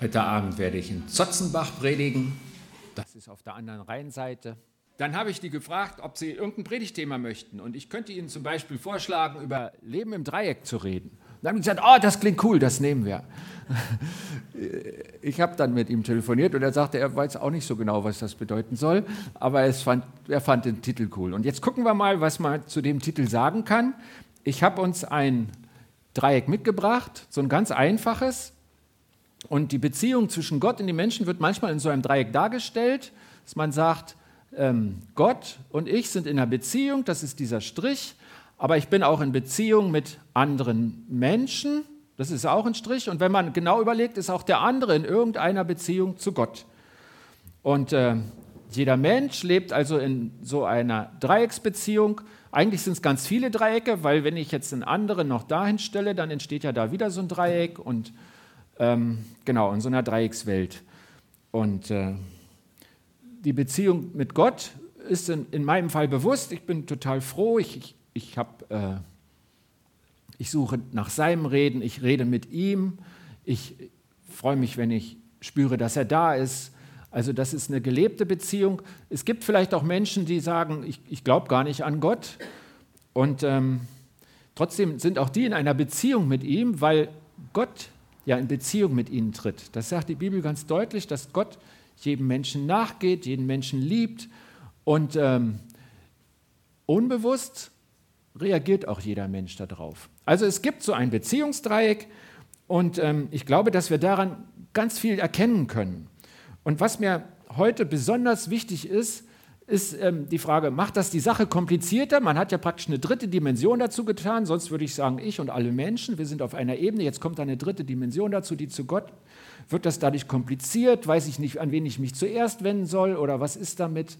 Heute Abend werde ich in Zotzenbach predigen. Das ist auf der anderen Rheinseite. Dann habe ich die gefragt, ob sie irgendein Predigtthema möchten. Und ich könnte ihnen zum Beispiel vorschlagen, über Leben im Dreieck zu reden. dann haben sie gesagt, oh, das klingt cool, das nehmen wir. Ich habe dann mit ihm telefoniert und er sagte, er weiß auch nicht so genau, was das bedeuten soll, aber fand, er fand den Titel cool. Und jetzt gucken wir mal, was man zu dem Titel sagen kann. Ich habe uns ein Dreieck mitgebracht, so ein ganz einfaches. Und die Beziehung zwischen Gott und den Menschen wird manchmal in so einem Dreieck dargestellt, dass man sagt, ähm, Gott und ich sind in einer Beziehung, das ist dieser Strich, aber ich bin auch in Beziehung mit anderen Menschen, das ist auch ein Strich. Und wenn man genau überlegt, ist auch der andere in irgendeiner Beziehung zu Gott. Und äh, jeder Mensch lebt also in so einer Dreiecksbeziehung. Eigentlich sind es ganz viele Dreiecke, weil wenn ich jetzt einen anderen noch dahin stelle, dann entsteht ja da wieder so ein Dreieck und ähm, genau, in so einer Dreieckswelt. Und äh, die Beziehung mit Gott ist in, in, meinem Fall bewusst. Ich bin total froh. Ich, ich, ich, hab, äh, ich suche nach seinem Reden. Ich rede mit ihm. Ich freue mich, wenn ich spüre, dass er da ist. Also das ist eine gelebte Beziehung. Es gibt vielleicht auch Menschen, die sagen, ich, ich glaube gar nicht an Gott. Und ähm, trotzdem sind auch die in einer Beziehung mit ihm, weil Gott ja in Beziehung mit ihnen tritt. Das sagt die Bibel ganz deutlich, dass Gott jedem Menschen nachgeht, jeden Menschen liebt und ähm, unbewusst reagiert auch jeder Mensch darauf. Also es gibt so ein Beziehungsdreieck und ähm, ich glaube, dass wir daran ganz viel erkennen können. Und was mir heute besonders wichtig ist, ist ähm, die Frage, macht das die Sache komplizierter? Man hat ja praktisch eine dritte Dimension dazu getan, sonst würde ich sagen, ich und alle Menschen, wir sind auf einer Ebene, jetzt kommt eine dritte Dimension dazu, die zu Gott. Wird das dadurch kompliziert? Weiß ich nicht, an wen ich mich zuerst wenden soll oder was ist damit?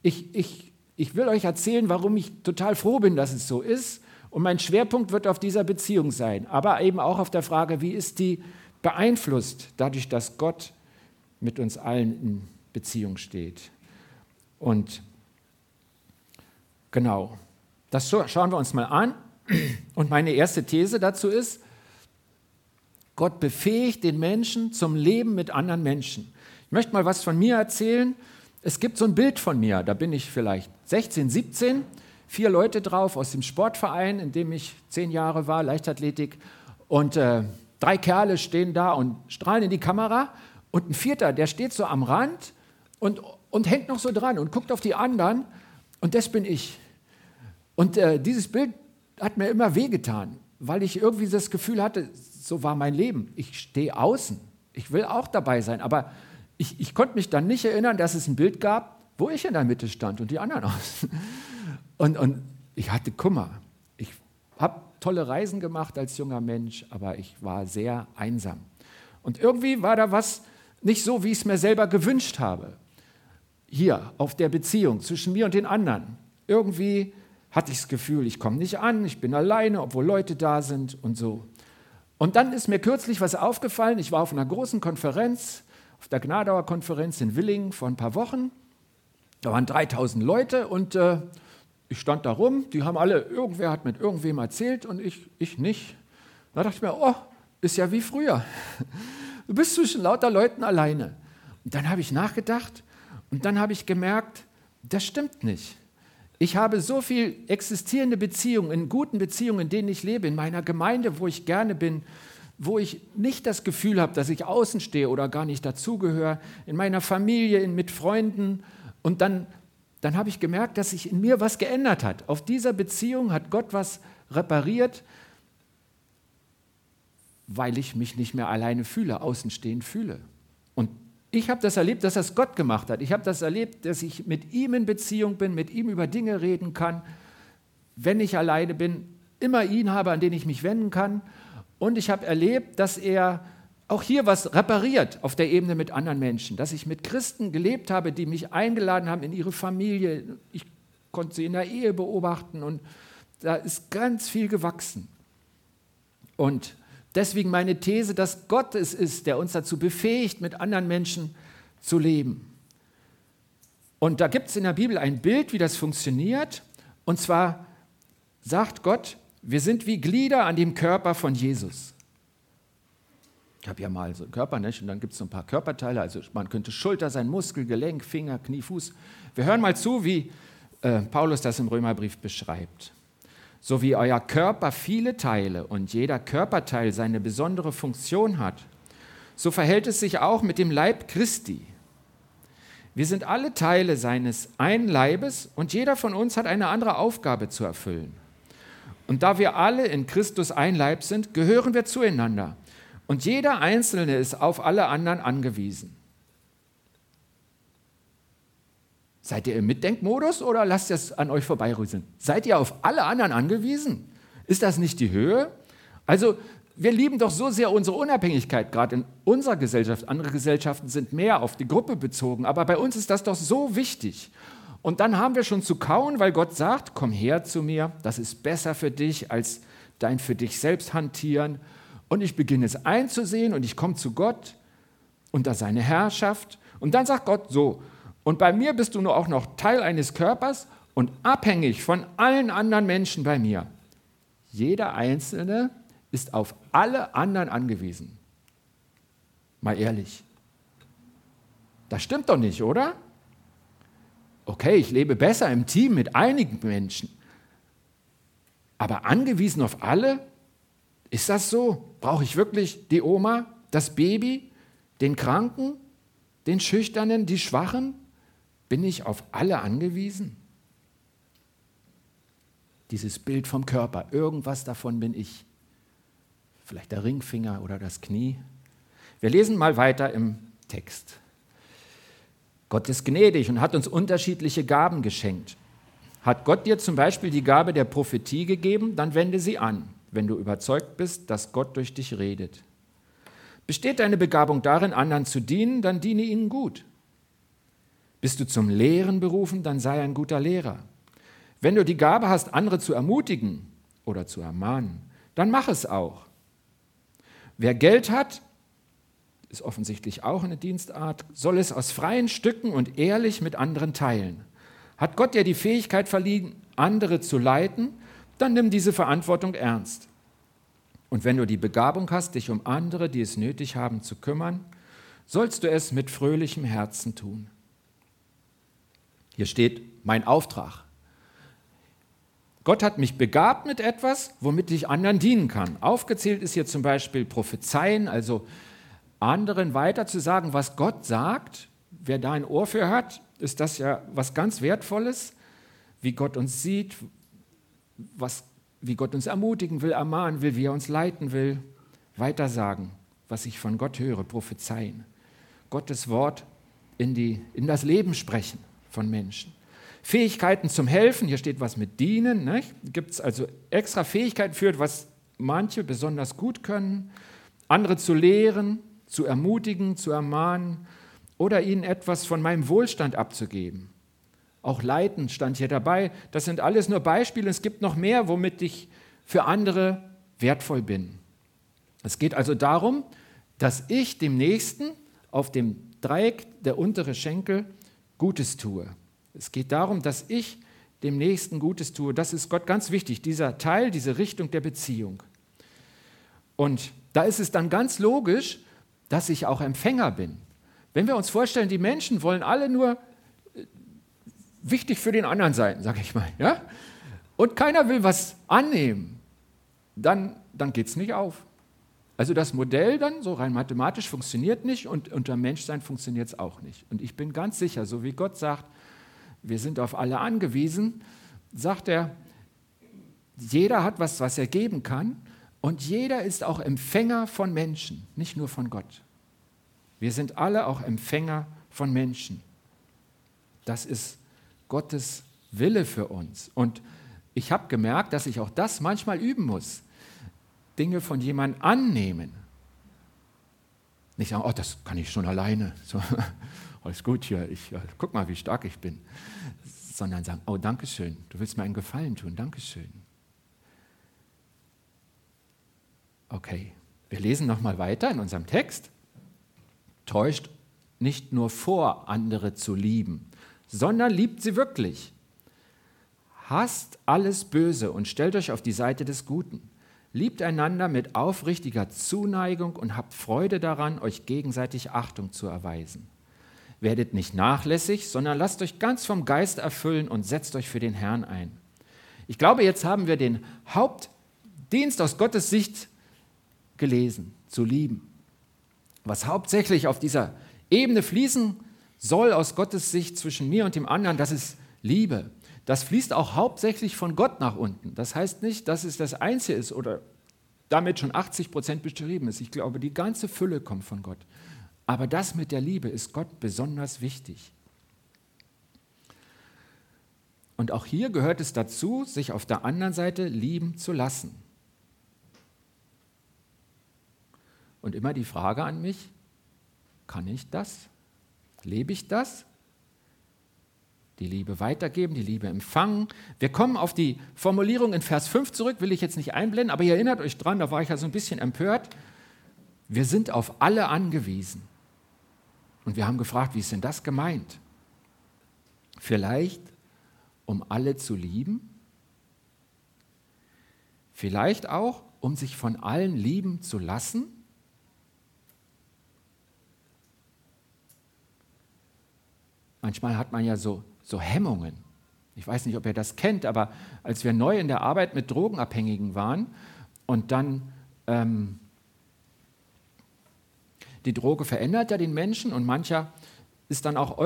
Ich, ich, ich will euch erzählen, warum ich total froh bin, dass es so ist. Und mein Schwerpunkt wird auf dieser Beziehung sein, aber eben auch auf der Frage, wie ist die beeinflusst dadurch, dass Gott mit uns allen in Beziehung steht. Und genau, das schauen wir uns mal an. Und meine erste These dazu ist, Gott befähigt den Menschen zum Leben mit anderen Menschen. Ich möchte mal was von mir erzählen. Es gibt so ein Bild von mir, da bin ich vielleicht 16, 17, vier Leute drauf aus dem Sportverein, in dem ich zehn Jahre war, Leichtathletik. Und äh, drei Kerle stehen da und strahlen in die Kamera. Und ein vierter, der steht so am Rand und und hängt noch so dran und guckt auf die anderen und das bin ich. Und äh, dieses Bild hat mir immer wehgetan, weil ich irgendwie das Gefühl hatte, so war mein Leben. Ich stehe außen. Ich will auch dabei sein. Aber ich, ich konnte mich dann nicht erinnern, dass es ein Bild gab, wo ich in der Mitte stand und die anderen außen. Und, und ich hatte Kummer. Ich habe tolle Reisen gemacht als junger Mensch, aber ich war sehr einsam. Und irgendwie war da was nicht so, wie ich es mir selber gewünscht habe hier auf der Beziehung zwischen mir und den anderen. Irgendwie hatte ich das Gefühl, ich komme nicht an, ich bin alleine, obwohl Leute da sind und so. Und dann ist mir kürzlich was aufgefallen. Ich war auf einer großen Konferenz, auf der Gnadauer Konferenz in Willingen vor ein paar Wochen. Da waren 3000 Leute und äh, ich stand da rum. Die haben alle, irgendwer hat mit irgendwem erzählt und ich, ich nicht. Da dachte ich mir, oh, ist ja wie früher. Du bist zwischen lauter Leuten alleine. Und dann habe ich nachgedacht und dann habe ich gemerkt, das stimmt nicht. Ich habe so viel existierende Beziehungen, in guten Beziehungen, in denen ich lebe, in meiner Gemeinde, wo ich gerne bin, wo ich nicht das Gefühl habe, dass ich außen stehe oder gar nicht dazugehöre, in meiner Familie, mit Freunden. Und dann, dann habe ich gemerkt, dass sich in mir was geändert hat. Auf dieser Beziehung hat Gott was repariert, weil ich mich nicht mehr alleine fühle, außenstehend fühle. Und ich habe das erlebt, dass das Gott gemacht hat. Ich habe das erlebt, dass ich mit ihm in Beziehung bin, mit ihm über Dinge reden kann, wenn ich alleine bin, immer ihn habe, an den ich mich wenden kann. Und ich habe erlebt, dass er auch hier was repariert auf der Ebene mit anderen Menschen, dass ich mit Christen gelebt habe, die mich eingeladen haben in ihre Familie. Ich konnte sie in der Ehe beobachten und da ist ganz viel gewachsen. Und Deswegen meine These, dass Gott es ist, der uns dazu befähigt, mit anderen Menschen zu leben. Und da gibt es in der Bibel ein Bild, wie das funktioniert. Und zwar sagt Gott, wir sind wie Glieder an dem Körper von Jesus. Ich habe ja mal so einen Körper, nicht? und dann gibt es so ein paar Körperteile. Also man könnte Schulter sein, Muskel, Gelenk, Finger, Knie, Fuß. Wir hören mal zu, wie äh, Paulus das im Römerbrief beschreibt. So wie euer Körper viele Teile und jeder Körperteil seine besondere Funktion hat, so verhält es sich auch mit dem Leib Christi. Wir sind alle Teile seines einen Leibes und jeder von uns hat eine andere Aufgabe zu erfüllen. Und da wir alle in Christus ein Leib sind, gehören wir zueinander. Und jeder Einzelne ist auf alle anderen angewiesen. Seid ihr im Mitdenkmodus oder lasst es an euch vorbeirüseln? Seid ihr auf alle anderen angewiesen? Ist das nicht die Höhe? Also, wir lieben doch so sehr unsere Unabhängigkeit, gerade in unserer Gesellschaft. Andere Gesellschaften sind mehr auf die Gruppe bezogen, aber bei uns ist das doch so wichtig. Und dann haben wir schon zu kauen, weil Gott sagt, komm her zu mir, das ist besser für dich als dein für dich selbst hantieren und ich beginne es einzusehen und ich komme zu Gott unter seine Herrschaft. Und dann sagt Gott so, und bei mir bist du nur auch noch Teil eines Körpers und abhängig von allen anderen Menschen bei mir. Jeder Einzelne ist auf alle anderen angewiesen. Mal ehrlich. Das stimmt doch nicht, oder? Okay, ich lebe besser im Team mit einigen Menschen. Aber angewiesen auf alle? Ist das so? Brauche ich wirklich die Oma, das Baby, den Kranken, den Schüchternen, die Schwachen? Bin ich auf alle angewiesen? Dieses Bild vom Körper, irgendwas davon bin ich. Vielleicht der Ringfinger oder das Knie. Wir lesen mal weiter im Text. Gott ist gnädig und hat uns unterschiedliche Gaben geschenkt. Hat Gott dir zum Beispiel die Gabe der Prophetie gegeben, dann wende sie an wenn du überzeugt bist, dass Gott durch dich redet. Besteht deine Begabung darin, anderen zu dienen, dann diene ihnen gut. Bist du zum Lehren berufen, dann sei ein guter Lehrer. Wenn du die Gabe hast, andere zu ermutigen oder zu ermahnen, dann mach es auch. Wer Geld hat, ist offensichtlich auch eine Dienstart, soll es aus freien Stücken und ehrlich mit anderen teilen. Hat Gott dir die Fähigkeit verliehen, andere zu leiten, dann nimm diese Verantwortung ernst. Und wenn du die Begabung hast, dich um andere, die es nötig haben, zu kümmern, sollst du es mit fröhlichem Herzen tun. Hier steht mein Auftrag. Gott hat mich begabt mit etwas, womit ich anderen dienen kann. Aufgezählt ist hier zum Beispiel Prophezeien, also anderen weiter zu sagen, was Gott sagt. Wer da ein Ohr für hat, ist das ja was ganz Wertvolles, wie Gott uns sieht, was, wie Gott uns ermutigen will, ermahnen will, wie er uns leiten will, weitersagen, was ich von Gott höre, prophezeien. Gottes Wort in, die, in das Leben sprechen von Menschen. Fähigkeiten zum Helfen, hier steht was mit Dienen, gibt es also extra Fähigkeiten für, was manche besonders gut können, andere zu lehren, zu ermutigen, zu ermahnen oder ihnen etwas von meinem Wohlstand abzugeben. Auch Leiten stand hier dabei. Das sind alles nur Beispiele. Es gibt noch mehr, womit ich für andere wertvoll bin. Es geht also darum, dass ich dem Nächsten auf dem Dreieck der untere Schenkel Gutes tue. Es geht darum, dass ich dem Nächsten Gutes tue. Das ist Gott ganz wichtig, dieser Teil, diese Richtung der Beziehung. Und da ist es dann ganz logisch, dass ich auch Empfänger bin. Wenn wir uns vorstellen, die Menschen wollen alle nur wichtig für den anderen sein, sage ich mal. Ja? Und keiner will was annehmen, dann, dann geht es nicht auf. Also das Modell dann, so rein mathematisch, funktioniert nicht und unter Menschsein funktioniert es auch nicht. Und ich bin ganz sicher, so wie Gott sagt, wir sind auf alle angewiesen, sagt er, jeder hat was, was er geben kann und jeder ist auch Empfänger von Menschen, nicht nur von Gott. Wir sind alle auch Empfänger von Menschen. Das ist Gottes Wille für uns. Und ich habe gemerkt, dass ich auch das manchmal üben muss. Dinge von jemandem annehmen. Nicht sagen, oh, das kann ich schon alleine. So, alles gut hier, ich, ja, guck mal, wie stark ich bin. Sondern sagen, oh, danke schön, du willst mir einen Gefallen tun, danke schön. Okay, wir lesen nochmal weiter in unserem Text. Täuscht nicht nur vor, andere zu lieben, sondern liebt sie wirklich. Hasst alles Böse und stellt euch auf die Seite des Guten. Liebt einander mit aufrichtiger Zuneigung und habt Freude daran, euch gegenseitig Achtung zu erweisen. Werdet nicht nachlässig, sondern lasst euch ganz vom Geist erfüllen und setzt euch für den Herrn ein. Ich glaube, jetzt haben wir den Hauptdienst aus Gottes Sicht gelesen, zu lieben. Was hauptsächlich auf dieser Ebene fließen soll aus Gottes Sicht zwischen mir und dem anderen, das ist Liebe. Das fließt auch hauptsächlich von Gott nach unten. Das heißt nicht, dass es das Einzige ist oder damit schon 80 Prozent beschrieben ist. Ich glaube, die ganze Fülle kommt von Gott. Aber das mit der Liebe ist Gott besonders wichtig. Und auch hier gehört es dazu, sich auf der anderen Seite lieben zu lassen. Und immer die Frage an mich, kann ich das? Lebe ich das? Die Liebe weitergeben, die Liebe empfangen. Wir kommen auf die Formulierung in Vers 5 zurück, will ich jetzt nicht einblenden, aber ihr erinnert euch dran, da war ich ja so ein bisschen empört. Wir sind auf alle angewiesen. Und wir haben gefragt, wie ist denn das gemeint? Vielleicht, um alle zu lieben? Vielleicht auch, um sich von allen lieben zu lassen? Manchmal hat man ja so, so Hemmungen. Ich weiß nicht, ob ihr das kennt, aber als wir neu in der Arbeit mit Drogenabhängigen waren und dann ähm, die Droge verändert ja den Menschen und mancher ist dann auch,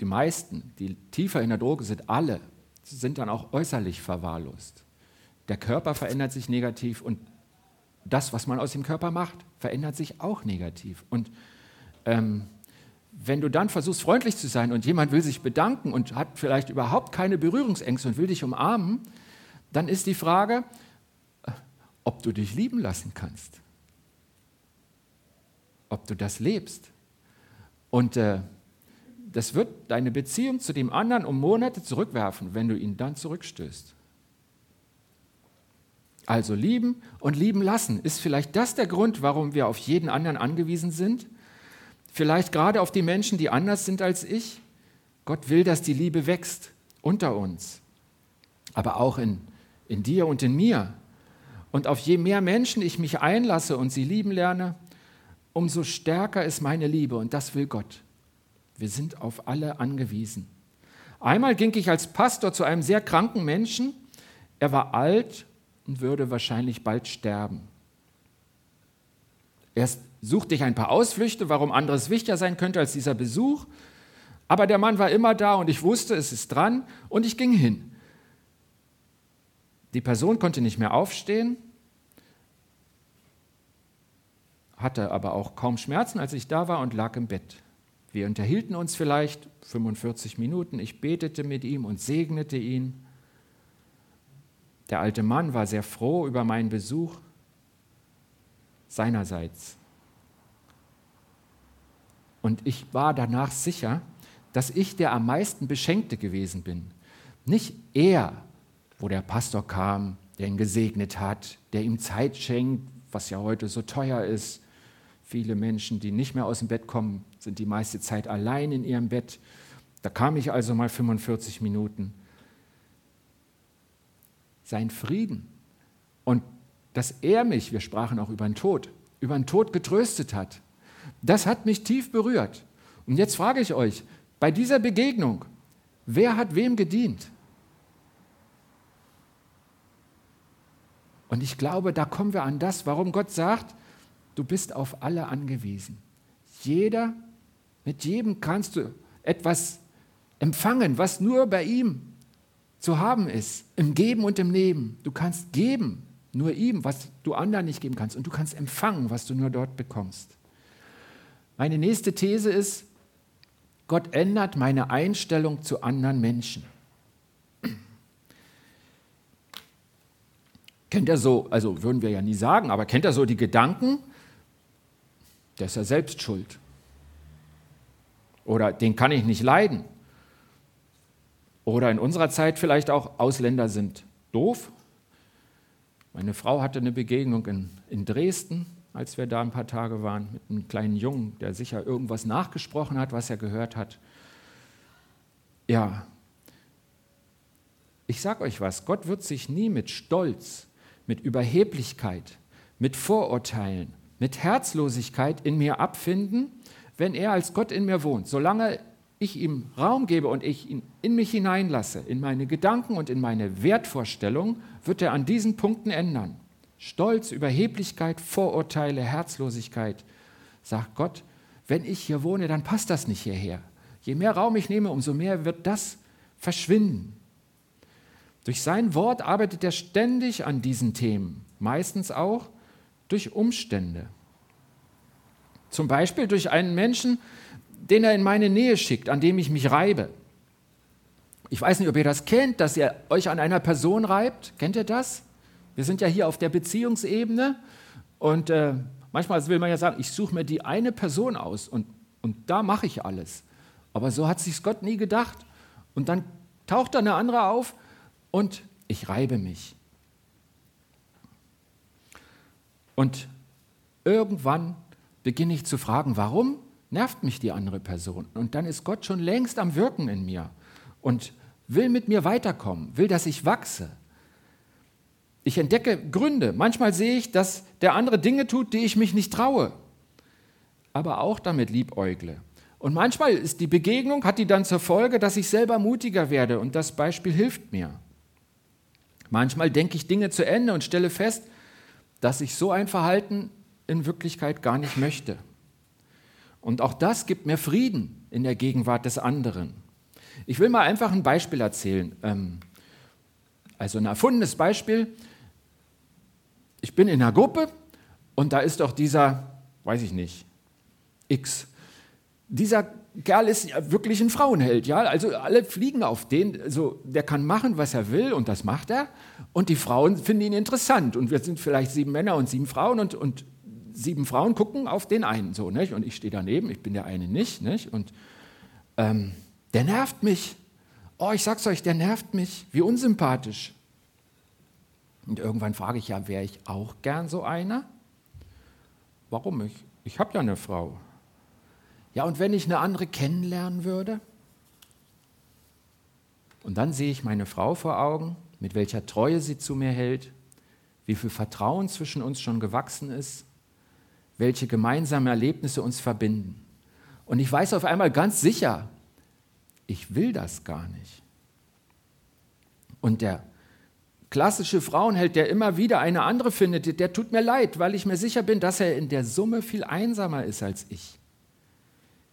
die meisten, die tiefer in der Droge sind, alle, sind dann auch äußerlich verwahrlost. Der Körper verändert sich negativ und das, was man aus dem Körper macht, verändert sich auch negativ. Und ähm, wenn du dann versuchst, freundlich zu sein und jemand will sich bedanken und hat vielleicht überhaupt keine Berührungsängste und will dich umarmen, dann ist die Frage, ob du dich lieben lassen kannst ob du das lebst. Und äh, das wird deine Beziehung zu dem anderen um Monate zurückwerfen, wenn du ihn dann zurückstößt. Also lieben und lieben lassen. Ist vielleicht das der Grund, warum wir auf jeden anderen angewiesen sind? Vielleicht gerade auf die Menschen, die anders sind als ich? Gott will, dass die Liebe wächst unter uns, aber auch in, in dir und in mir. Und auf je mehr Menschen ich mich einlasse und sie lieben lerne, umso stärker ist meine Liebe und das will Gott. Wir sind auf alle angewiesen. Einmal ging ich als Pastor zu einem sehr kranken Menschen. Er war alt und würde wahrscheinlich bald sterben. Erst suchte ich ein paar Ausflüchte, warum anderes wichtiger sein könnte als dieser Besuch. Aber der Mann war immer da und ich wusste, es ist dran und ich ging hin. Die Person konnte nicht mehr aufstehen hatte aber auch kaum Schmerzen, als ich da war und lag im Bett. Wir unterhielten uns vielleicht 45 Minuten. Ich betete mit ihm und segnete ihn. Der alte Mann war sehr froh über meinen Besuch seinerseits. Und ich war danach sicher, dass ich der am meisten Beschenkte gewesen bin. Nicht er, wo der Pastor kam, der ihn gesegnet hat, der ihm Zeit schenkt, was ja heute so teuer ist, Viele Menschen, die nicht mehr aus dem Bett kommen, sind die meiste Zeit allein in ihrem Bett. Da kam ich also mal 45 Minuten. Sein Frieden und dass er mich, wir sprachen auch über den Tod, über den Tod getröstet hat, das hat mich tief berührt. Und jetzt frage ich euch, bei dieser Begegnung, wer hat wem gedient? Und ich glaube, da kommen wir an das, warum Gott sagt, Du bist auf alle angewiesen. Jeder, mit jedem kannst du etwas empfangen, was nur bei ihm zu haben ist, im Geben und im Nehmen. Du kannst geben, nur ihm, was du anderen nicht geben kannst. Und du kannst empfangen, was du nur dort bekommst. Meine nächste These ist, Gott ändert meine Einstellung zu anderen Menschen. Kennt er so, also würden wir ja nie sagen, aber kennt er so die Gedanken, der ist ja selbst schuld. Oder den kann ich nicht leiden. Oder in unserer Zeit vielleicht auch, Ausländer sind doof. Meine Frau hatte eine Begegnung in, in Dresden, als wir da ein paar Tage waren, mit einem kleinen Jungen, der sicher irgendwas nachgesprochen hat, was er gehört hat. Ja, ich sage euch was, Gott wird sich nie mit Stolz, mit Überheblichkeit, mit Vorurteilen, mit Herzlosigkeit in mir abfinden, wenn er als Gott in mir wohnt. Solange ich ihm Raum gebe und ich ihn in mich hineinlasse, in meine Gedanken und in meine Wertvorstellung, wird er an diesen Punkten ändern. Stolz, Überheblichkeit, Vorurteile, Herzlosigkeit. Sagt Gott, wenn ich hier wohne, dann passt das nicht hierher. Je mehr Raum ich nehme, umso mehr wird das verschwinden. Durch sein Wort arbeitet er ständig an diesen Themen, meistens auch durch Umstände. Zum Beispiel durch einen Menschen, den er in meine Nähe schickt, an dem ich mich reibe. Ich weiß nicht, ob ihr das kennt, dass ihr euch an einer Person reibt. Kennt ihr das? Wir sind ja hier auf der Beziehungsebene und äh, manchmal will man ja sagen, ich suche mir die eine Person aus und, und da mache ich alles. Aber so hat sich Gott nie gedacht. Und dann taucht da eine andere auf und ich reibe mich. Und irgendwann beginne ich zu fragen, warum nervt mich die andere Person? Und dann ist Gott schon längst am Wirken in mir und will mit mir weiterkommen, will, dass ich wachse. Ich entdecke Gründe. Manchmal sehe ich, dass der andere Dinge tut, die ich mich nicht traue, aber auch damit liebäugle. Und manchmal ist die Begegnung, hat die dann zur Folge, dass ich selber mutiger werde und das Beispiel hilft mir. Manchmal denke ich Dinge zu Ende und stelle fest, dass ich so ein Verhalten in Wirklichkeit gar nicht möchte. Und auch das gibt mir Frieden in der Gegenwart des anderen. Ich will mal einfach ein Beispiel erzählen. Ähm, also ein erfundenes Beispiel. Ich bin in einer Gruppe und da ist doch dieser, weiß ich nicht, X. Dieser Kerl ist wirklich ein Frauenheld, ja. Also alle fliegen auf den. Also der kann machen, was er will und das macht er. Und die Frauen finden ihn interessant. Und wir sind vielleicht sieben Männer und sieben Frauen und, und sieben Frauen gucken auf den einen so, nicht? Und ich stehe daneben, ich bin der eine nicht, nicht? Und ähm, der nervt mich. Oh, ich sag's euch, der nervt mich. Wie unsympathisch. Und irgendwann frage ich ja, wäre ich auch gern so einer? Warum? Ich, ich habe ja eine Frau. Ja, und wenn ich eine andere kennenlernen würde? Und dann sehe ich meine Frau vor Augen, mit welcher Treue sie zu mir hält, wie viel Vertrauen zwischen uns schon gewachsen ist, welche gemeinsamen Erlebnisse uns verbinden. Und ich weiß auf einmal ganz sicher, ich will das gar nicht. Und der klassische Frauenheld, der immer wieder eine andere findet, der tut mir leid, weil ich mir sicher bin, dass er in der Summe viel einsamer ist als ich.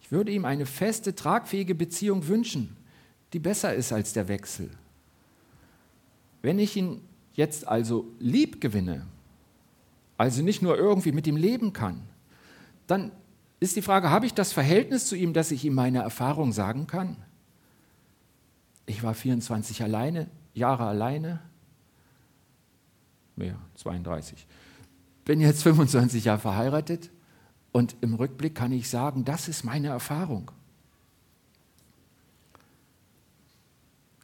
Ich würde ihm eine feste, tragfähige Beziehung wünschen, die besser ist als der Wechsel. Wenn ich ihn jetzt also lieb gewinne, also nicht nur irgendwie mit ihm leben kann, dann ist die Frage, habe ich das Verhältnis zu ihm, dass ich ihm meine Erfahrung sagen kann? Ich war 24 alleine, Jahre alleine, mehr, 32. Bin jetzt 25 Jahre verheiratet und im Rückblick kann ich sagen, das ist meine Erfahrung.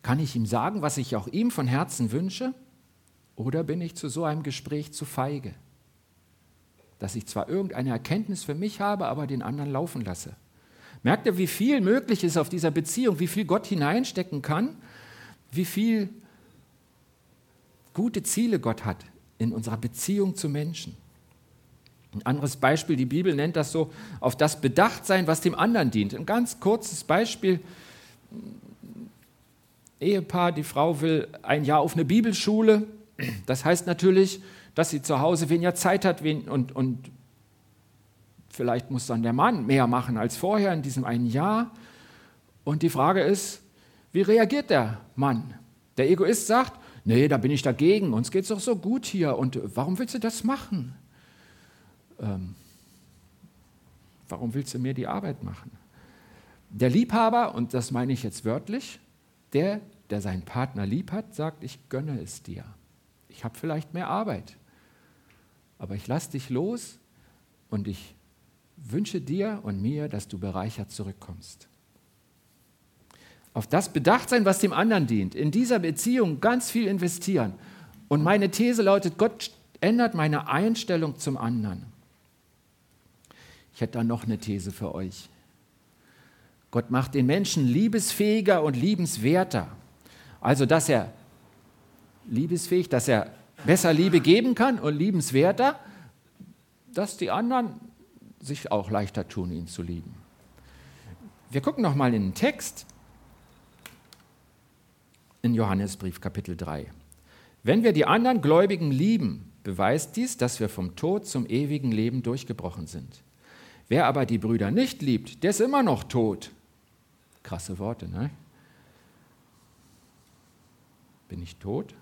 Kann ich ihm sagen, was ich auch ihm von Herzen wünsche? Oder bin ich zu so einem Gespräch zu feige? Dass ich zwar irgendeine Erkenntnis für mich habe, aber den anderen laufen lasse. Merkt ihr, wie viel möglich ist auf dieser Beziehung, wie viel Gott hineinstecken kann, wie viel gute Ziele Gott hat in unserer Beziehung zu Menschen? Ein anderes Beispiel, die Bibel nennt das so, auf das Bedachtsein, was dem anderen dient. Ein ganz kurzes Beispiel. Ehepaar, die Frau will ein Jahr auf eine Bibelschule. Das heißt natürlich, dass sie zu Hause weniger Zeit hat und, und vielleicht muss dann der Mann mehr machen als vorher in diesem einen Jahr. Und die Frage ist, wie reagiert der Mann? Der Egoist sagt, nee, da bin ich dagegen, uns geht es doch so gut hier und warum willst du das machen? ähm, warum willst du mir die Arbeit machen? Der Liebhaber, und das meine ich jetzt wörtlich, der, der seinen Partner lieb hat, sagt, ich gönne es dir. Ich habe vielleicht mehr Arbeit, aber ich lasse dich los und ich wünsche dir und mir, dass du bereichert zurückkommst. Auf das Bedachtsein, was dem anderen dient, in dieser Beziehung ganz viel investieren. Und meine These lautet, Gott ändert meine Einstellung zum anderen. Ich hätte da noch eine These für euch. Gott macht den Menschen liebesfähiger und liebenswerter. Also, dass er liebesfähig, dass er besser Liebe geben kann und liebenswerter, dass die anderen sich auch leichter tun, ihn zu lieben. Wir gucken noch mal in den Text in Johannesbrief Kapitel 3. Wenn wir die anderen Gläubigen lieben, beweist dies, dass wir vom Tod zum ewigen Leben durchgebrochen sind. Wer aber die Brüder nicht liebt, der ist immer noch tot. Krasse Worte, ne? Bin ich tot?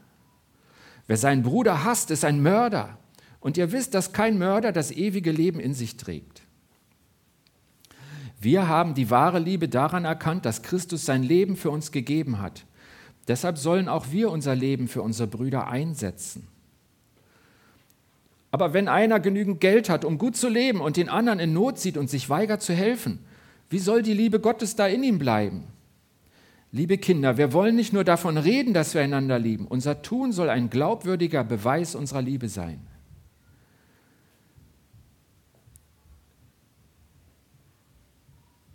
Wer seinen Bruder hasst, ist ein Mörder. Und ihr wisst, dass kein Mörder das ewige Leben in sich trägt. Wir haben die wahre Liebe daran erkannt, dass Christus sein Leben für uns gegeben hat. Deshalb sollen auch wir unser Leben für unsere Brüder einsetzen. Aber wenn einer genügend Geld hat, um gut zu leben und den anderen in Not sieht und sich weigert zu helfen, wie soll die Liebe Gottes da in ihm bleiben? Liebe Kinder, wir wollen nicht nur davon reden, dass wir einander lieben. Unser Tun soll ein glaubwürdiger Beweis unserer Liebe sein.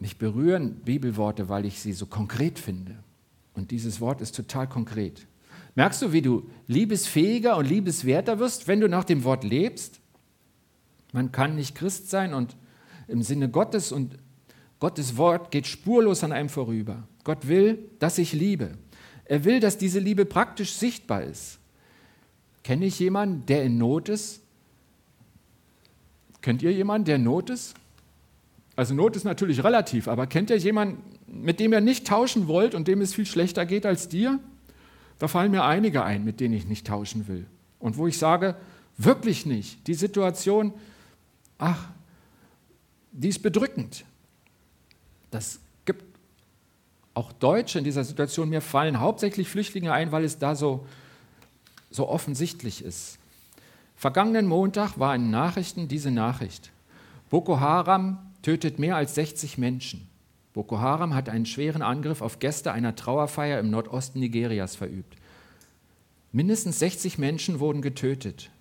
Mich berühren Bibelworte, weil ich sie so konkret finde. Und dieses Wort ist total konkret. Merkst du, wie du liebesfähiger und liebeswerter wirst, wenn du nach dem Wort lebst? Man kann nicht Christ sein und im Sinne Gottes und Gottes Wort geht spurlos an einem vorüber. Gott will, dass ich liebe. Er will, dass diese Liebe praktisch sichtbar ist. Kenne ich jemanden, der in Not ist? Kennt ihr jemanden, der in Not ist? Also Not ist natürlich relativ, aber kennt ihr jemanden, mit dem ihr nicht tauschen wollt und dem es viel schlechter geht als dir? Da fallen mir einige ein, mit denen ich nicht tauschen will. Und wo ich sage, wirklich nicht. Die Situation, ach, die ist bedrückend. Das gibt auch Deutsche in dieser Situation. Mir fallen hauptsächlich Flüchtlinge ein, weil es da so, so offensichtlich ist. Vergangenen Montag war in Nachrichten diese Nachricht. Boko Haram tötet mehr als 60 Menschen. Boko Haram hat einen schweren Angriff auf Gäste einer Trauerfeier im Nordosten Nigerias verübt. Mindestens 60 Menschen wurden getötet.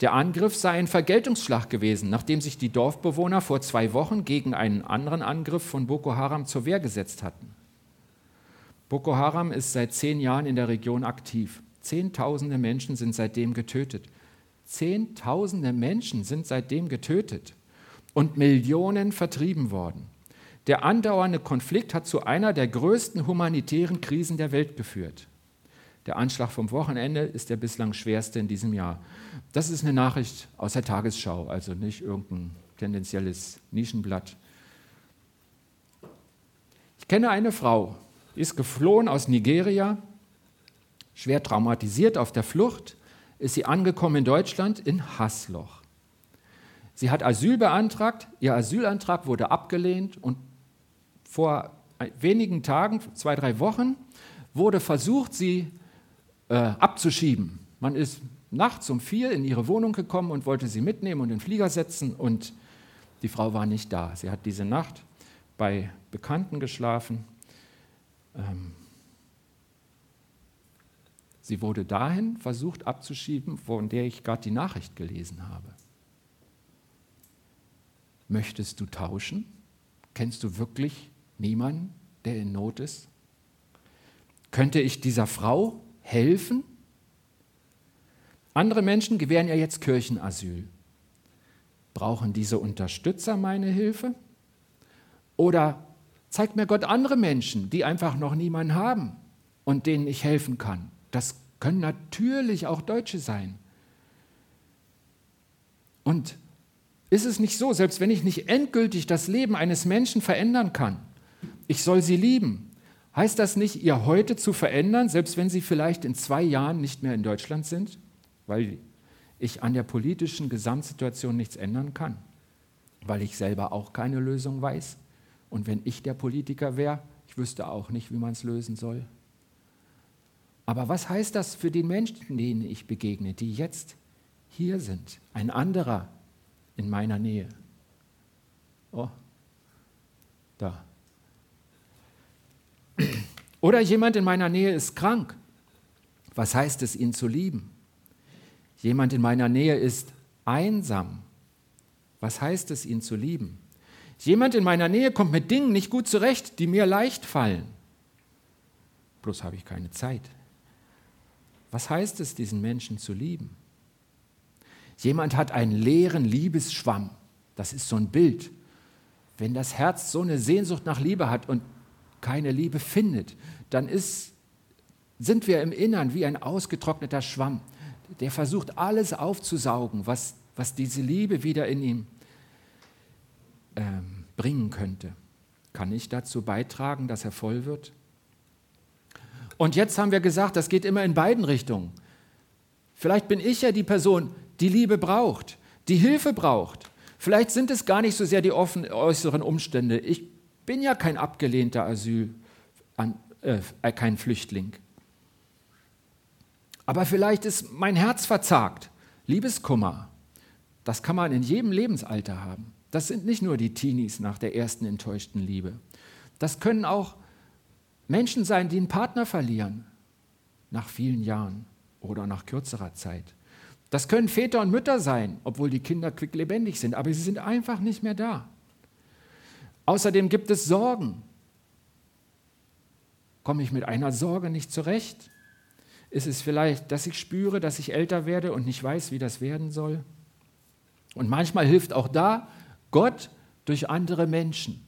Der Angriff sei ein Vergeltungsschlag gewesen, nachdem sich die Dorfbewohner vor zwei Wochen gegen einen anderen Angriff von Boko Haram zur Wehr gesetzt hatten. Boko Haram ist seit zehn Jahren in der Region aktiv. Zehntausende Menschen sind seitdem getötet. Zehntausende Menschen sind seitdem getötet und Millionen vertrieben worden. Der andauernde Konflikt hat zu einer der größten humanitären Krisen der Welt geführt. Der Anschlag vom Wochenende ist der bislang schwerste in diesem Jahr. Das ist eine Nachricht aus der Tagesschau, also nicht irgendein tendenzielles Nischenblatt. Ich kenne eine Frau, die ist geflohen aus Nigeria, schwer traumatisiert auf der Flucht, ist sie angekommen in Deutschland in Hassloch. Sie hat Asyl beantragt, ihr Asylantrag wurde abgelehnt und vor wenigen Tagen, zwei, drei Wochen, wurde versucht, sie äh, abzuschieben. Man ist nachts um vier in ihre Wohnung gekommen und wollte sie mitnehmen und in den Flieger setzen und die Frau war nicht da. Sie hat diese Nacht bei Bekannten geschlafen. Ähm, sie wurde dahin versucht abzuschieben, von der ich gerade die Nachricht gelesen habe. Möchtest du tauschen? Kennst du wirklich niemanden, der in Not ist? Könnte ich dieser Frau helfen? Andere Menschen gewähren ja jetzt Kirchenasyl. Brauchen diese Unterstützer meine Hilfe? Oder zeigt mir Gott andere Menschen, die einfach noch niemanden haben und denen ich helfen kann? Das können natürlich auch Deutsche sein. Und ist es nicht so, selbst wenn ich nicht endgültig das Leben eines Menschen verändern kann, ich soll sie lieben, heißt das nicht, ihr heute zu verändern, selbst wenn sie vielleicht in zwei Jahren nicht mehr in Deutschland sind, weil ich an der politischen Gesamtsituation nichts ändern kann, weil ich selber auch keine Lösung weiß. Und wenn ich der Politiker wäre, ich wüsste auch nicht, wie man es lösen soll. Aber was heißt das für die Menschen, denen ich begegne, die jetzt hier sind? Ein anderer in meiner Nähe. Oh, da. Oder jemand in meiner Nähe ist krank. Was heißt es, ihn zu lieben? Jemand in meiner Nähe ist einsam. Was heißt es, ihn zu lieben? Jemand in meiner Nähe kommt mit Dingen nicht gut zurecht, die mir leicht fallen. Bloß habe ich keine Zeit. Was heißt es, diesen Menschen zu lieben? Jemand hat einen leeren Liebesschwamm. Das ist so ein Bild. Wenn das Herz so eine Sehnsucht nach Liebe hat und keine Liebe findet, dann ist, sind wir im Innern wie ein ausgetrockneter Schwamm. Der versucht alles aufzusaugen, was, was diese Liebe wieder in ihm ähm, bringen könnte. Kann ich dazu beitragen, dass er voll wird? Und jetzt haben wir gesagt, das geht immer in beiden Richtungen. Vielleicht bin ich ja die Person, die Liebe braucht, die Hilfe braucht. Vielleicht sind es gar nicht so sehr die offen, äußeren Umstände. Ich bin ja kein abgelehnter Asyl, äh, äh, kein Flüchtling. Aber vielleicht ist mein Herz verzagt. Liebeskummer, das kann man in jedem Lebensalter haben. Das sind nicht nur die Teenies nach der ersten enttäuschten Liebe. Das können auch Menschen sein, die einen Partner verlieren nach vielen Jahren oder nach kürzerer Zeit. Das können Väter und Mütter sein, obwohl die Kinder quicklebendig sind, aber sie sind einfach nicht mehr da. Außerdem gibt es Sorgen. Komme ich mit einer Sorge nicht zurecht? Ist es vielleicht, dass ich spüre, dass ich älter werde und nicht weiß, wie das werden soll? Und manchmal hilft auch da Gott durch andere Menschen.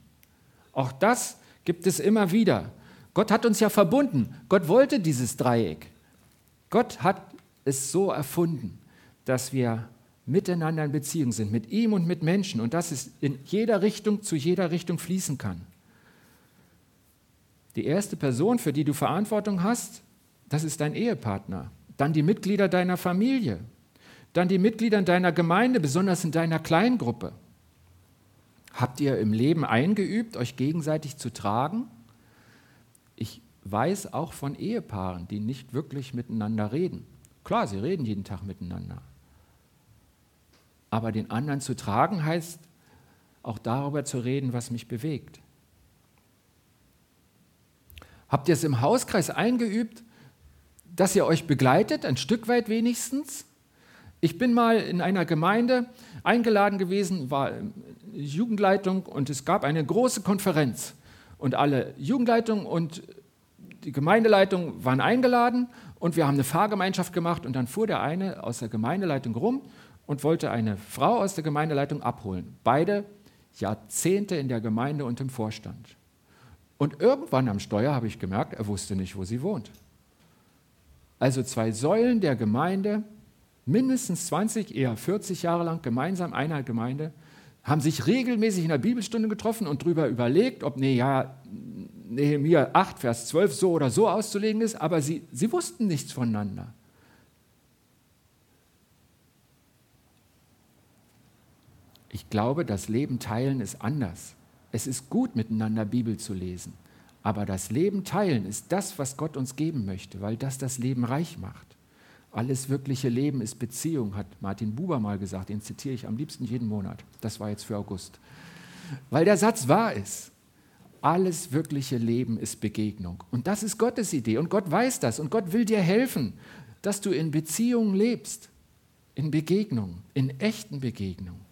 Auch das gibt es immer wieder. Gott hat uns ja verbunden. Gott wollte dieses Dreieck. Gott hat es so erfunden dass wir miteinander in Beziehung sind, mit ihm und mit Menschen und dass es in jeder Richtung, zu jeder Richtung fließen kann. Die erste Person, für die du Verantwortung hast, das ist dein Ehepartner. Dann die Mitglieder deiner Familie. Dann die Mitglieder in deiner Gemeinde, besonders in deiner Kleingruppe. Habt ihr im Leben eingeübt, euch gegenseitig zu tragen? Ich weiß auch von Ehepaaren, die nicht wirklich miteinander reden. Klar, sie reden jeden Tag miteinander. Aber den anderen zu tragen heißt auch darüber zu reden, was mich bewegt. Habt ihr es im Hauskreis eingeübt, dass ihr euch begleitet, ein Stück weit wenigstens? Ich bin mal in einer Gemeinde eingeladen gewesen, war Jugendleitung und es gab eine große Konferenz. Und alle Jugendleitung und die Gemeindeleitung waren eingeladen und wir haben eine Fahrgemeinschaft gemacht und dann fuhr der eine aus der Gemeindeleitung rum und wollte eine Frau aus der Gemeindeleitung abholen. Beide Jahrzehnte in der Gemeinde und im Vorstand. Und irgendwann am Steuer habe ich gemerkt, er wusste nicht, wo sie wohnt. Also zwei Säulen der Gemeinde, mindestens 20, eher 40 Jahre lang gemeinsam einer Gemeinde, haben sich regelmäßig in der Bibelstunde getroffen und darüber überlegt, ob ja, Nehemiah 8, Vers 12 so oder so auszulegen ist, aber sie, sie wussten nichts voneinander. Ich glaube, das Leben teilen ist anders. Es ist gut, miteinander Bibel zu lesen. Aber das Leben teilen ist das, was Gott uns geben möchte, weil das das Leben reich macht. Alles wirkliche Leben ist Beziehung, hat Martin Buber mal gesagt. Den zitiere ich am liebsten jeden Monat. Das war jetzt für August. Weil der Satz wahr ist. Alles wirkliche Leben ist Begegnung. Und das ist Gottes Idee. Und Gott weiß das. Und Gott will dir helfen, dass du in Beziehungen lebst. In Begegnungen, in echten Begegnungen.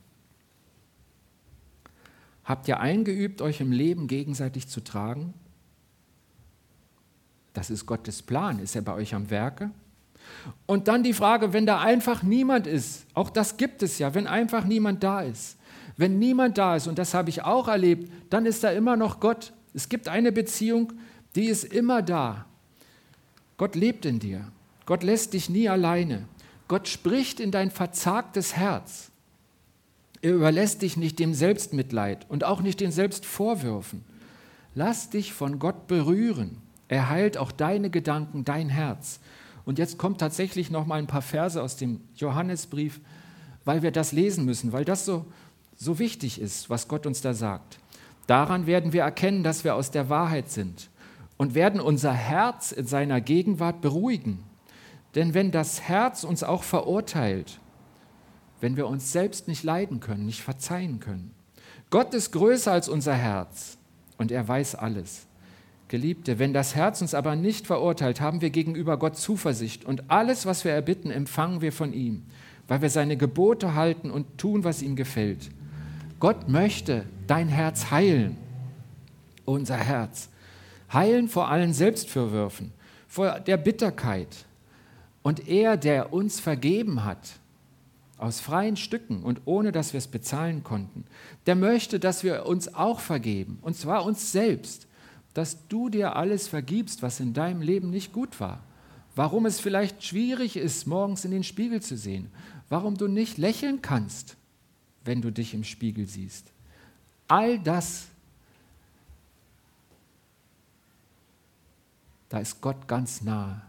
Habt ihr eingeübt, euch im Leben gegenseitig zu tragen? Das ist Gottes Plan. Ist er bei euch am Werke? Und dann die Frage, wenn da einfach niemand ist, auch das gibt es ja, wenn einfach niemand da ist. Wenn niemand da ist, und das habe ich auch erlebt, dann ist da immer noch Gott. Es gibt eine Beziehung, die ist immer da. Gott lebt in dir. Gott lässt dich nie alleine. Gott spricht in dein verzagtes Herz. Er überlässt dich nicht dem Selbstmitleid und auch nicht den Selbstvorwürfen. Lass dich von Gott berühren. Er heilt auch deine Gedanken, dein Herz. Und jetzt kommt tatsächlich noch mal ein paar Verse aus dem Johannesbrief, weil wir das lesen müssen, weil das so, so wichtig ist, was Gott uns da sagt. Daran werden wir erkennen, dass wir aus der Wahrheit sind und werden unser Herz in seiner Gegenwart beruhigen. Denn wenn das Herz uns auch verurteilt, wenn wir uns selbst nicht leiden können, nicht verzeihen können. Gott ist größer als unser Herz und er weiß alles. Geliebte, wenn das Herz uns aber nicht verurteilt, haben wir gegenüber Gott Zuversicht und alles, was wir erbitten, empfangen wir von ihm, weil wir seine Gebote halten und tun, was ihm gefällt. Gott möchte dein Herz heilen, unser Herz. Heilen vor allen Selbstvorwürfen, vor der Bitterkeit. Und er, der uns vergeben hat, aus freien Stücken und ohne dass wir es bezahlen konnten. Der möchte, dass wir uns auch vergeben, und zwar uns selbst, dass du dir alles vergibst, was in deinem Leben nicht gut war. Warum es vielleicht schwierig ist, morgens in den Spiegel zu sehen. Warum du nicht lächeln kannst, wenn du dich im Spiegel siehst. All das, da ist Gott ganz nahe.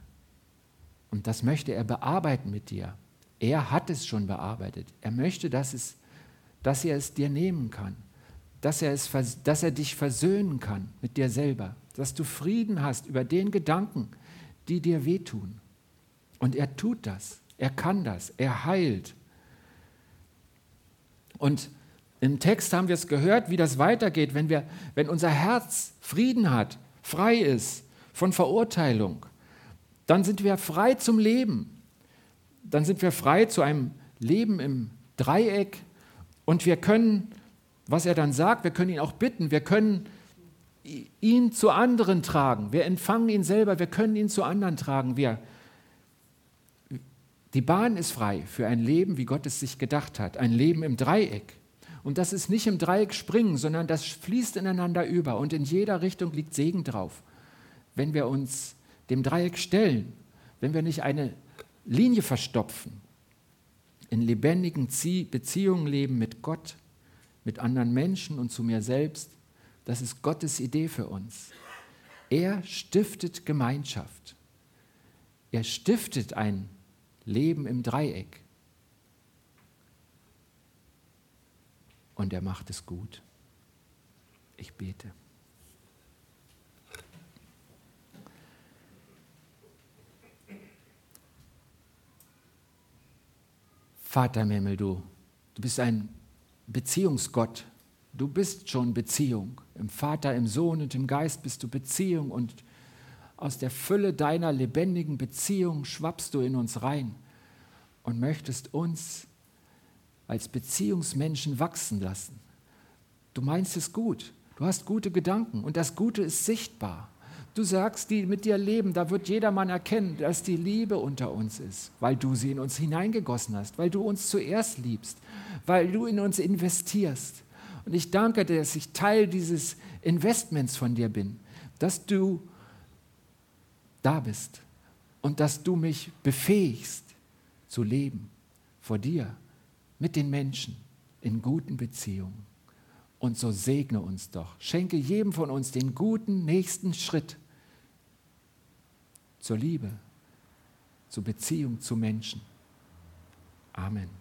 Und das möchte er bearbeiten mit dir. Er hat es schon bearbeitet. Er möchte, dass, es, dass er es dir nehmen kann, dass er, es, dass er dich versöhnen kann mit dir selber, dass du Frieden hast über den Gedanken, die dir wehtun. Und er tut das, er kann das, er heilt. Und im Text haben wir es gehört, wie das weitergeht, wenn, wir, wenn unser Herz Frieden hat, frei ist von Verurteilung, dann sind wir frei zum Leben dann sind wir frei zu einem Leben im Dreieck und wir können, was er dann sagt, wir können ihn auch bitten, wir können ihn zu anderen tragen. Wir empfangen ihn selber, wir können ihn zu anderen tragen. Wir, die Bahn ist frei für ein Leben, wie Gott es sich gedacht hat, ein Leben im Dreieck. Und das ist nicht im Dreieck springen, sondern das fließt ineinander über und in jeder Richtung liegt Segen drauf. Wenn wir uns dem Dreieck stellen, wenn wir nicht eine Linie verstopfen, in lebendigen Beziehungen leben mit Gott, mit anderen Menschen und zu mir selbst, das ist Gottes Idee für uns. Er stiftet Gemeinschaft. Er stiftet ein Leben im Dreieck. Und er macht es gut. Ich bete. Vater im Himmel, du, du bist ein Beziehungsgott. Du bist schon Beziehung. Im Vater, im Sohn und im Geist bist du Beziehung und aus der Fülle deiner lebendigen Beziehung schwappst du in uns rein und möchtest uns als Beziehungsmenschen wachsen lassen. Du meinst es gut, du hast gute Gedanken und das Gute ist sichtbar. Du sagst, die mit dir leben, da wird jedermann erkennen, dass die Liebe unter uns ist, weil du sie in uns hineingegossen hast, weil du uns zuerst liebst, weil du in uns investierst. Und ich danke dir, dass ich Teil dieses Investments von dir bin, dass du da bist und dass du mich befähigst zu leben vor dir, mit den Menschen, in guten Beziehungen. Und so segne uns doch. Schenke jedem von uns den guten nächsten Schritt zur Liebe, zur Beziehung zu Menschen. Amen.